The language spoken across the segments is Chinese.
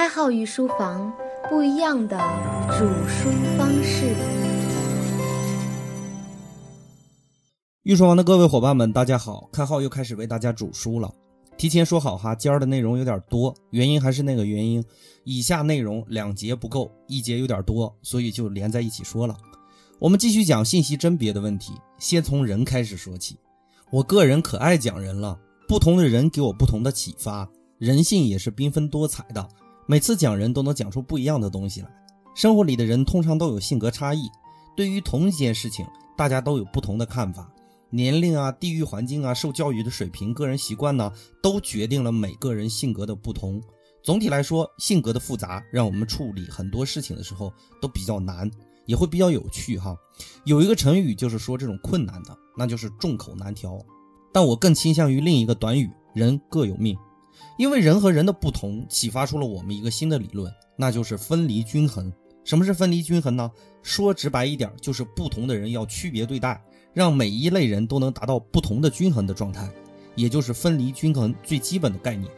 开号御书房，不一样的煮书方式。御书房的各位伙伴们，大家好！开号又开始为大家煮书了。提前说好哈，今儿的内容有点多，原因还是那个原因，以下内容两节不够，一节有点多，所以就连在一起说了。我们继续讲信息甄别的问题，先从人开始说起。我个人可爱讲人了，不同的人给我不同的启发，人性也是缤纷多彩的。每次讲人都能讲出不一样的东西来。生活里的人通常都有性格差异，对于同一件事情，大家都有不同的看法。年龄啊、地域环境啊、受教育的水平、个人习惯呢，都决定了每个人性格的不同。总体来说，性格的复杂让我们处理很多事情的时候都比较难，也会比较有趣哈。有一个成语就是说这种困难的，那就是众口难调。但我更倾向于另一个短语：人各有命。因为人和人的不同，启发出了我们一个新的理论，那就是分离均衡。什么是分离均衡呢？说直白一点，就是不同的人要区别对待，让每一类人都能达到不同的均衡的状态，也就是分离均衡最基本的概念。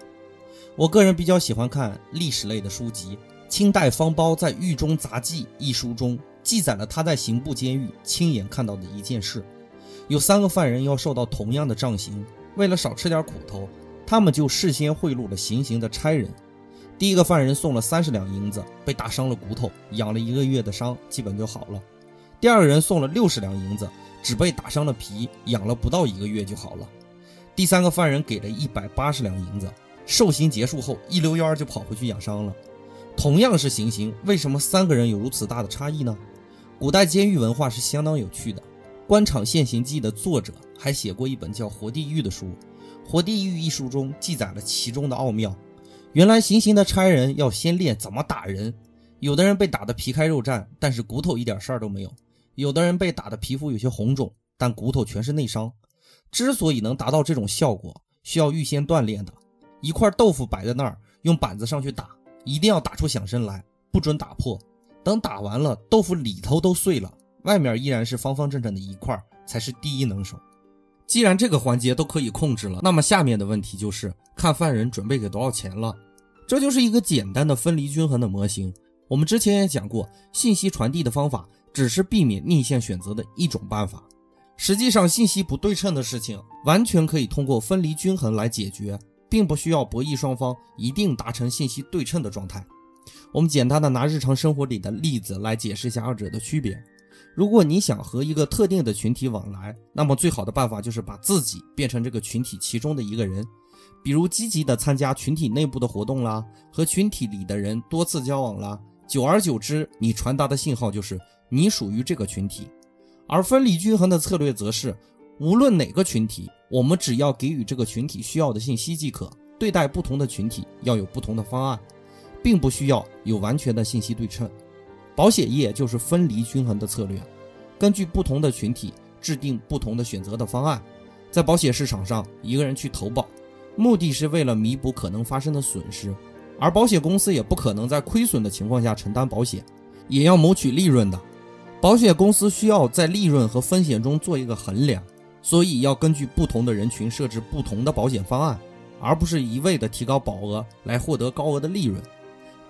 我个人比较喜欢看历史类的书籍。清代方苞在《狱中杂记》一书中记载了他在刑部监狱亲眼看到的一件事：有三个犯人要受到同样的杖刑，为了少吃点苦头。他们就事先贿赂了行刑的差人。第一个犯人送了三十两银子，被打伤了骨头，养了一个月的伤，基本就好了。第二个人送了六十两银子，只被打伤了皮，养了不到一个月就好了。第三个犯人给了一百八十两银子，受刑结束后一溜烟就跑回去养伤了。同样是行刑，为什么三个人有如此大的差异呢？古代监狱文化是相当有趣的，《官场现形记》的作者还写过一本叫《活地狱》的书。《活地狱》一书中记载了其中的奥妙。原来行刑的差人要先练怎么打人，有的人被打得皮开肉绽，但是骨头一点事儿都没有；有的人被打得皮肤有些红肿，但骨头全是内伤。之所以能达到这种效果，需要预先锻炼的。一块豆腐摆在那儿，用板子上去打，一定要打出响声来，不准打破。等打完了，豆腐里头都碎了，外面依然是方方正正的一块，才是第一能手。既然这个环节都可以控制了，那么下面的问题就是看犯人准备给多少钱了。这就是一个简单的分离均衡的模型。我们之前也讲过，信息传递的方法只是避免逆向选择的一种办法。实际上，信息不对称的事情完全可以通过分离均衡来解决，并不需要博弈双方一定达成信息对称的状态。我们简单的拿日常生活里的例子来解释一下二者的区别。如果你想和一个特定的群体往来，那么最好的办法就是把自己变成这个群体其中的一个人，比如积极的参加群体内部的活动啦，和群体里的人多次交往啦，久而久之，你传达的信号就是你属于这个群体。而分离均衡的策略则是，无论哪个群体，我们只要给予这个群体需要的信息即可。对待不同的群体要有不同的方案，并不需要有完全的信息对称。保险业就是分离均衡的策略，根据不同的群体制定不同的选择的方案。在保险市场上，一个人去投保，目的是为了弥补可能发生的损失，而保险公司也不可能在亏损的情况下承担保险，也要谋取利润的。保险公司需要在利润和风险中做一个衡量，所以要根据不同的人群设置不同的保险方案，而不是一味的提高保额来获得高额的利润。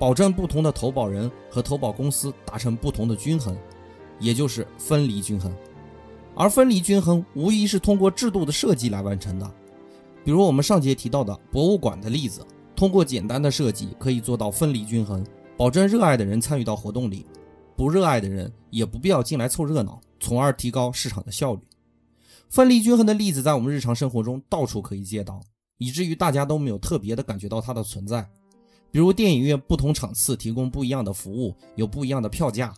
保证不同的投保人和投保公司达成不同的均衡，也就是分离均衡。而分离均衡无疑是通过制度的设计来完成的。比如我们上节提到的博物馆的例子，通过简单的设计可以做到分离均衡，保证热爱的人参与到活动里，不热爱的人也不必要进来凑热闹，从而提高市场的效率。分离均衡的例子在我们日常生活中到处可以见到，以至于大家都没有特别的感觉到它的存在。比如电影院不同场次提供不一样的服务，有不一样的票价；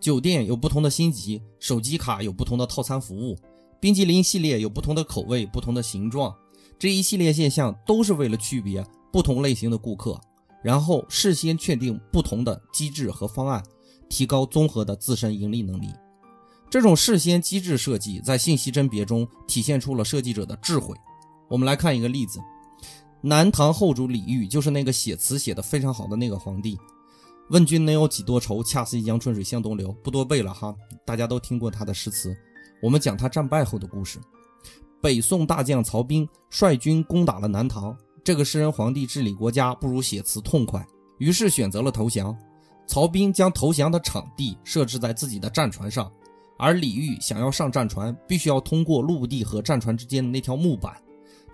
酒店有不同的星级，手机卡有不同的套餐服务；冰激凌系列有不同的口味、不同的形状。这一系列现象都是为了区别不同类型的顾客，然后事先确定不同的机制和方案，提高综合的自身盈利能力。这种事先机制设计在信息甄别中体现出了设计者的智慧。我们来看一个例子。南唐后主李煜就是那个写词写得非常好的那个皇帝。问君能有几多愁？恰似一江春水向东流。不多背了哈，大家都听过他的诗词。我们讲他战败后的故事。北宋大将曹彬率军攻打了南唐。这个诗人皇帝治理国家不如写词痛快。于是选择了投降。曹彬将投降的场地设置在自己的战船上，而李煜想要上战船，必须要通过陆地和战船之间的那条木板。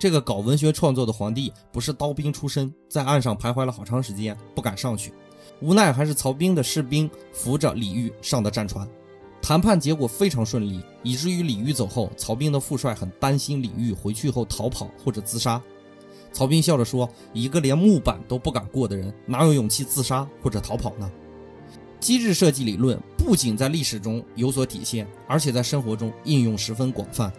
这个搞文学创作的皇帝不是刀兵出身，在岸上徘徊了好长时间，不敢上去。无奈还是曹彬的士兵扶着李煜上的战船。谈判结果非常顺利，以至于李煜走后，曹彬的副帅很担心李煜回去后逃跑或者自杀。曹彬笑着说：“一个连木板都不敢过的人，哪有勇气自杀或者逃跑呢？”机制设计理论不仅在历史中有所体现，而且在生活中应用十分广泛，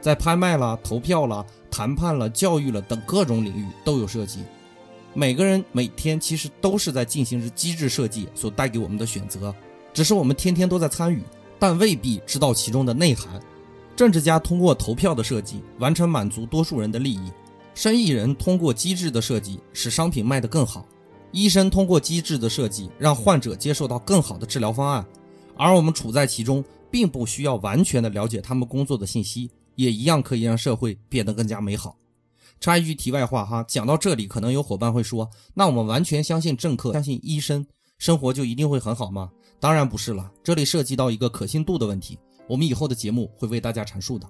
在拍卖了、投票了、谈判了、教育了等各种领域都有涉及。每个人每天其实都是在进行着机制设计所带给我们的选择，只是我们天天都在参与，但未必知道其中的内涵。政治家通过投票的设计完成满足多数人的利益，生意人通过机制的设计使商品卖得更好。医生通过机制的设计，让患者接受到更好的治疗方案，而我们处在其中，并不需要完全的了解他们工作的信息，也一样可以让社会变得更加美好。插一句题外话哈，讲到这里，可能有伙伴会说，那我们完全相信政客，相信医生，生活就一定会很好吗？当然不是了，这里涉及到一个可信度的问题，我们以后的节目会为大家阐述的。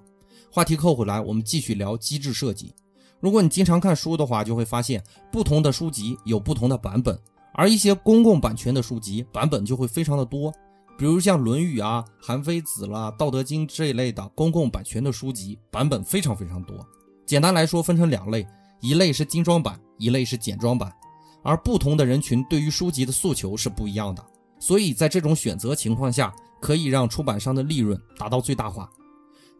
话题扣回来，我们继续聊机制设计。如果你经常看书的话，就会发现不同的书籍有不同的版本，而一些公共版权的书籍版本就会非常的多。比如像《论语》啊、《韩非子》啦、《道德经》这一类的公共版权的书籍版本非常非常多。简单来说，分成两类，一类是精装版，一类是简装版。而不同的人群对于书籍的诉求是不一样的，所以在这种选择情况下，可以让出版商的利润达到最大化。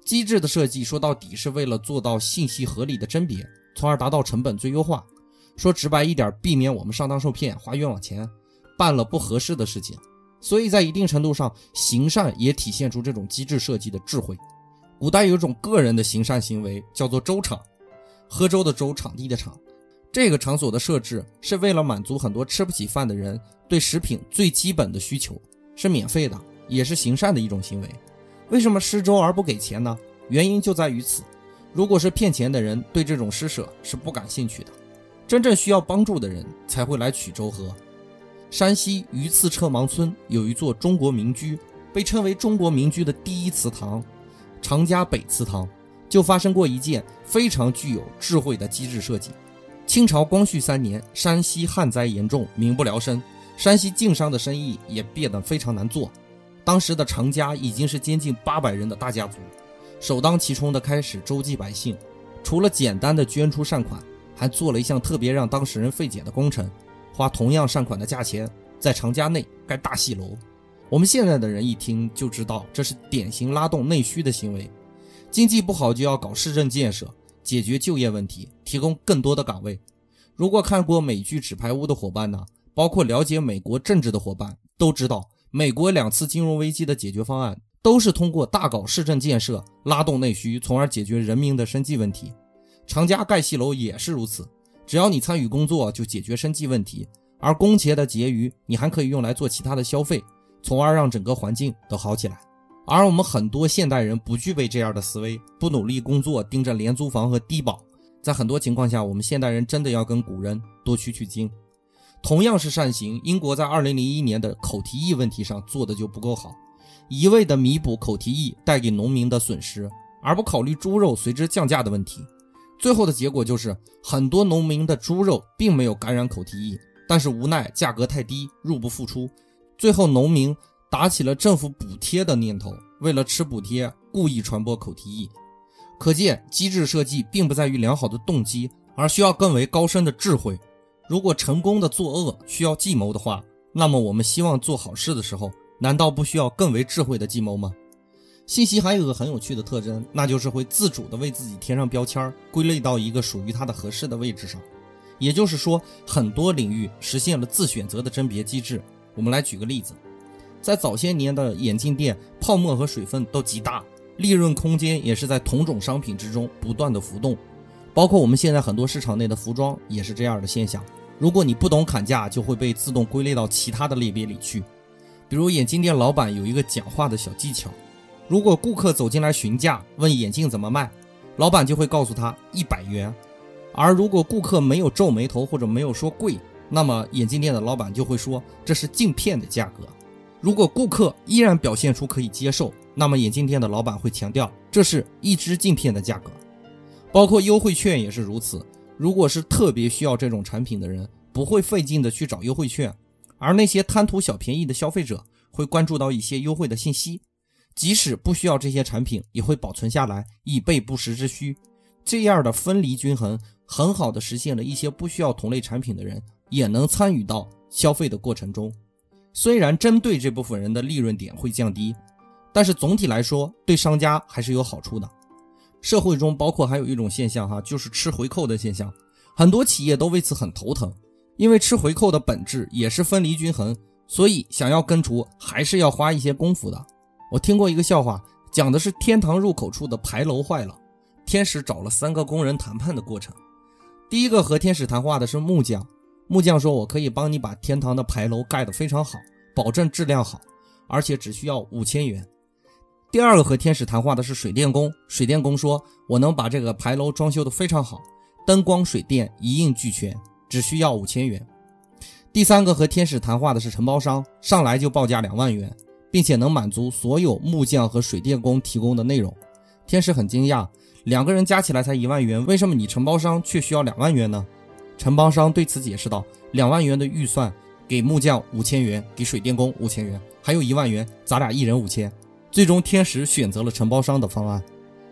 机制的设计说到底是为了做到信息合理的甄别，从而达到成本最优化。说直白一点，避免我们上当受骗、花冤枉钱，办了不合适的事情。所以在一定程度上，行善也体现出这种机制设计的智慧。古代有一种个人的行善行为，叫做粥场，喝粥的粥，场地的场。这个场所的设置是为了满足很多吃不起饭的人对食品最基本的需求，是免费的，也是行善的一种行为。为什么施粥而不给钱呢？原因就在于此。如果是骗钱的人，对这种施舍是不感兴趣的。真正需要帮助的人才会来取粥喝。山西榆次车芒村有一座中国民居，被称为中国民居的第一祠堂——常家北祠堂，就发生过一件非常具有智慧的机制设计。清朝光绪三年，山西旱灾严重，民不聊生，山西晋商的生意也变得非常难做。当时的常家已经是接近八百人的大家族，首当其冲的开始周济百姓，除了简单的捐出善款，还做了一项特别让当事人费解的工程，花同样善款的价钱在常家内盖大戏楼。我们现在的人一听就知道，这是典型拉动内需的行为。经济不好就要搞市政建设，解决就业问题，提供更多的岗位。如果看过美剧《纸牌屋》的伙伴呢，包括了解美国政治的伙伴都知道。美国两次金融危机的解决方案都是通过大搞市政建设，拉动内需，从而解决人民的生计问题。长家盖戏楼也是如此，只要你参与工作，就解决生计问题，而工钱的结余，你还可以用来做其他的消费，从而让整个环境都好起来。而我们很多现代人不具备这样的思维，不努力工作，盯着廉租房和低保，在很多情况下，我们现代人真的要跟古人多取取经。同样是善行，英国在二零零一年的口蹄疫问题上做的就不够好，一味的弥补口蹄疫带给农民的损失，而不考虑猪肉随之降价的问题。最后的结果就是很多农民的猪肉并没有感染口蹄疫，但是无奈价格太低，入不敷出。最后农民打起了政府补贴的念头，为了吃补贴，故意传播口蹄疫。可见机制设计并不在于良好的动机，而需要更为高深的智慧。如果成功的作恶需要计谋的话，那么我们希望做好事的时候，难道不需要更为智慧的计谋吗？信息还有个很有趣的特征，那就是会自主的为自己贴上标签，归类到一个属于它的合适的位置上。也就是说，很多领域实现了自选择的甄别机制。我们来举个例子，在早些年的眼镜店，泡沫和水分都极大，利润空间也是在同种商品之中不断的浮动，包括我们现在很多市场内的服装也是这样的现象。如果你不懂砍价，就会被自动归类到其他的类别里去。比如眼镜店老板有一个讲话的小技巧：如果顾客走进来询价，问眼镜怎么卖，老板就会告诉他一百元；而如果顾客没有皱眉头或者没有说贵，那么眼镜店的老板就会说这是镜片的价格。如果顾客依然表现出可以接受，那么眼镜店的老板会强调这是一支镜片的价格。包括优惠券也是如此。如果是特别需要这种产品的人，不会费劲的去找优惠券，而那些贪图小便宜的消费者会关注到一些优惠的信息，即使不需要这些产品，也会保存下来以备不时之需。这样的分离均衡，很好的实现了一些不需要同类产品的人也能参与到消费的过程中。虽然针对这部分人的利润点会降低，但是总体来说对商家还是有好处的。社会中包括还有一种现象哈，就是吃回扣的现象，很多企业都为此很头疼，因为吃回扣的本质也是分离均衡，所以想要根除还是要花一些功夫的。我听过一个笑话，讲的是天堂入口处的牌楼坏了，天使找了三个工人谈判的过程。第一个和天使谈话的是木匠，木匠说：“我可以帮你把天堂的牌楼盖得非常好，保证质量好，而且只需要五千元。”第二个和天使谈话的是水电工，水电工说：“我能把这个牌楼装修得非常好，灯光水电一应俱全，只需要五千元。”第三个和天使谈话的是承包商，上来就报价两万元，并且能满足所有木匠和水电工提供的内容。天使很惊讶，两个人加起来才一万元，为什么你承包商却需要两万元呢？承包商对此解释道：“两万元的预算给木匠五千元，给水电工五千元，还有一万元，咱俩一人五千。”最终，天使选择了承包商的方案。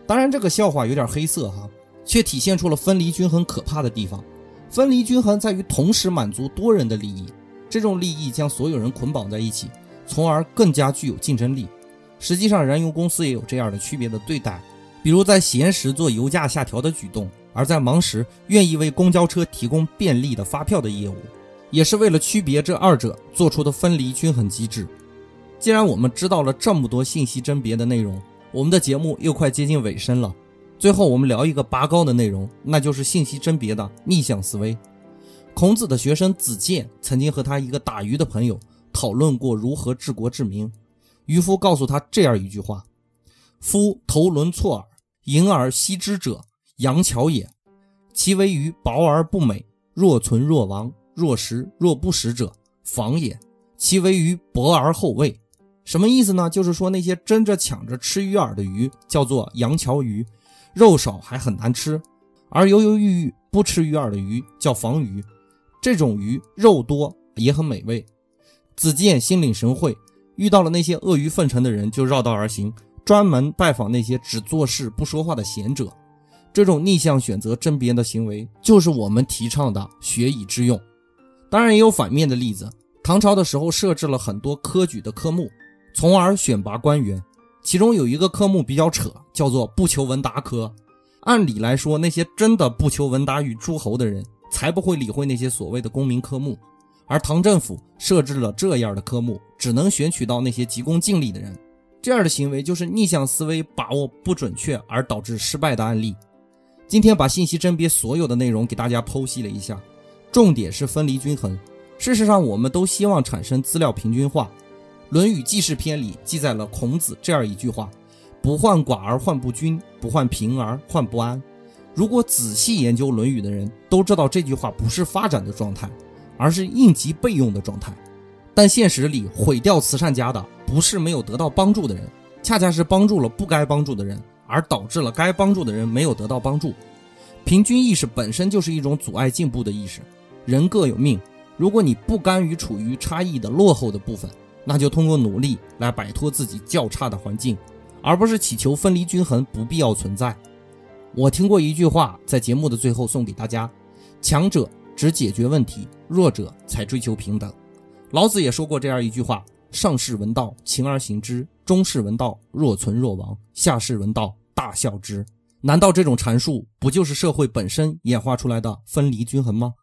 当然，这个笑话有点黑色哈，却体现出了分离均衡可怕的地方。分离均衡在于同时满足多人的利益，这种利益将所有人捆绑在一起，从而更加具有竞争力。实际上，燃油公司也有这样的区别的对待，比如在闲时做油价下调的举动，而在忙时愿意为公交车提供便利的发票的业务，也是为了区别这二者做出的分离均衡机制。既然我们知道了这么多信息甄别的内容，我们的节目又快接近尾声了。最后，我们聊一个拔高的内容，那就是信息甄别的逆向思维。孔子的学生子建曾经和他一个打鱼的朋友讨论过如何治国治民。渔夫告诉他这样一句话：“夫头轮错耳，盈而息之者，阳桥也；其为鱼薄而不美，若存若亡，若食若不食者，妨也；其为鱼薄而后味。”什么意思呢？就是说那些争着抢着吃鱼饵的鱼叫做阳桥鱼，肉少还很难吃；而犹犹豫豫不吃鱼饵的鱼叫防鱼，这种鱼肉多也很美味。子建心领神会，遇到了那些阿谀奉承的人就绕道而行，专门拜访那些只做事不说话的贤者。这种逆向选择甄别的行为，就是我们提倡的学以致用。当然也有反面的例子，唐朝的时候设置了很多科举的科目。从而选拔官员，其中有一个科目比较扯，叫做不求闻达科。按理来说，那些真的不求闻达于诸侯的人，才不会理会那些所谓的功名科目。而唐政府设置了这样的科目，只能选取到那些急功近利的人。这样的行为就是逆向思维把握不准确而导致失败的案例。今天把信息甄别所有的内容给大家剖析了一下，重点是分离均衡。事实上，我们都希望产生资料平均化。《论语记事篇》里记载了孔子这样一句话：“不患寡而患不均，不患贫而患不安。”如果仔细研究《论语》的人都知道这句话不是发展的状态，而是应急备用的状态。但现实里毁掉慈善家的不是没有得到帮助的人，恰恰是帮助了不该帮助的人，而导致了该帮助的人没有得到帮助。平均意识本身就是一种阻碍进步的意识。人各有命，如果你不甘于处于差异的落后的部分，那就通过努力来摆脱自己较差的环境，而不是祈求分离均衡不必要存在。我听过一句话，在节目的最后送给大家：强者只解决问题，弱者才追求平等。老子也说过这样一句话：上士闻道，勤而行之；中士闻道，若存若亡；下士闻道，大笑之。难道这种阐述不就是社会本身演化出来的分离均衡吗？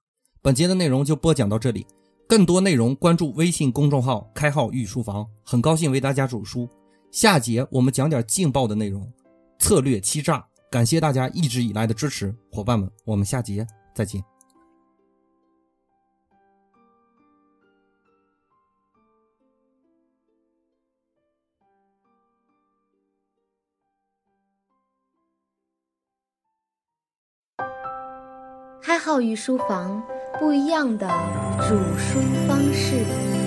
本节的内容就播讲到这里。更多内容关注微信公众号“开号御书房”，很高兴为大家主书。下节我们讲点劲爆的内容，策略欺诈。感谢大家一直以来的支持，伙伴们，我们下节再见。教育书房。不一样的煮书方式。